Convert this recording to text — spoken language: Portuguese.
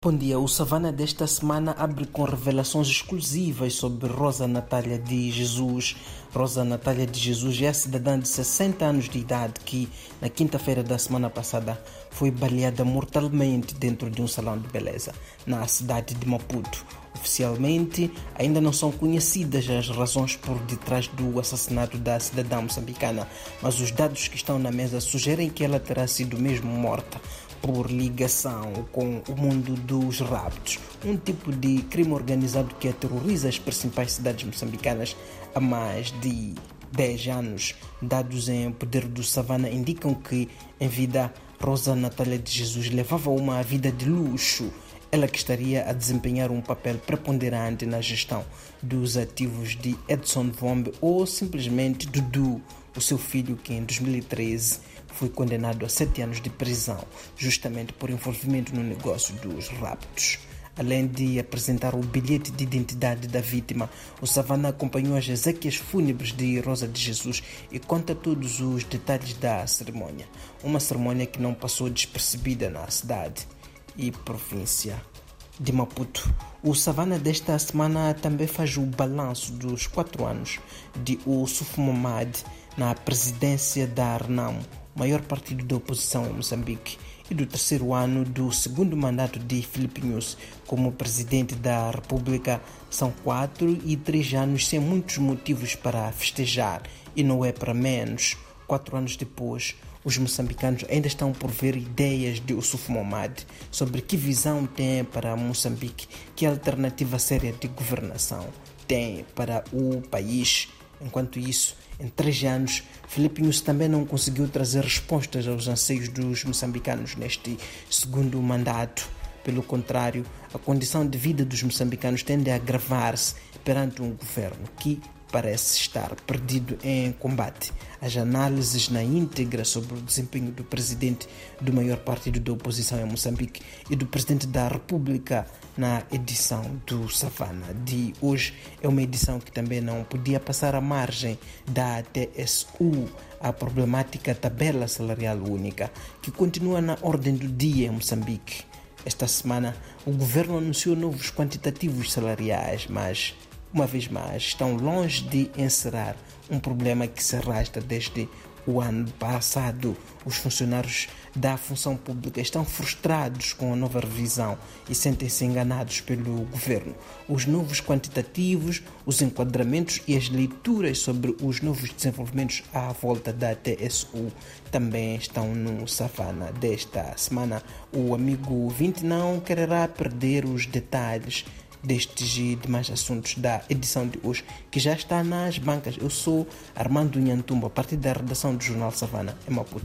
Bom dia, o Savana desta semana abre com revelações exclusivas sobre Rosa Natália de Jesus. Rosa Natália de Jesus é a cidadã de 60 anos de idade que, na quinta-feira da semana passada, foi baleada mortalmente dentro de um salão de beleza, na cidade de Maputo. Oficialmente, ainda não são conhecidas as razões por detrás do assassinato da cidadã moçambicana, mas os dados que estão na mesa sugerem que ela terá sido mesmo morta por ligação com o mundo dos raptos, um tipo de crime organizado que aterroriza as principais cidades moçambicanas há mais de 10 anos. Dados em poder do Savana indicam que, em vida, Rosa Natália de Jesus levava uma vida de luxo. Ela que estaria a desempenhar um papel preponderante na gestão dos ativos de Edson Vombe ou simplesmente Dudu, o seu filho que em 2013 foi condenado a sete anos de prisão, justamente por envolvimento no negócio dos raptos. Além de apresentar o bilhete de identidade da vítima, o Savana acompanhou as exéquias fúnebres de Rosa de Jesus e conta todos os detalhes da cerimônia. Uma cerimônia que não passou despercebida na cidade e província de Maputo. O Savana desta semana também faz o balanço dos quatro anos de Ossuf Momad na presidência da Renamo, maior partido da oposição em Moçambique, e do terceiro ano do segundo mandato de Filipe Nunes como presidente da República. São quatro e três anos sem muitos motivos para festejar, e não é para menos. Quatro anos depois, os moçambicanos ainda estão por ver ideias de Ossuf Momad sobre que visão tem para Moçambique, que alternativa séria de governação tem para o país. Enquanto isso, em três anos, Nunes também não conseguiu trazer respostas aos anseios dos moçambicanos neste segundo mandato. Pelo contrário, a condição de vida dos moçambicanos tende a agravar-se perante um governo que parece estar perdido em combate. As análises na íntegra sobre o desempenho do presidente do maior partido da oposição em Moçambique e do presidente da República na edição do Savana de hoje é uma edição que também não podia passar à margem da TSU, a problemática tabela salarial única, que continua na ordem do dia em Moçambique. Esta semana, o governo anunciou novos quantitativos salariais, mas uma vez mais, estão longe de encerrar um problema que se arrasta desde o ano passado. Os funcionários da função pública estão frustrados com a nova revisão e sentem-se enganados pelo governo. Os novos quantitativos, os enquadramentos e as leituras sobre os novos desenvolvimentos à volta da TSU também estão no Savana desta semana. O amigo 20 não quererá perder os detalhes destes e demais assuntos da edição de hoje, que já está nas bancas. Eu sou Armando Nhantumba, a partir da redação do Jornal Savana, em Maputo.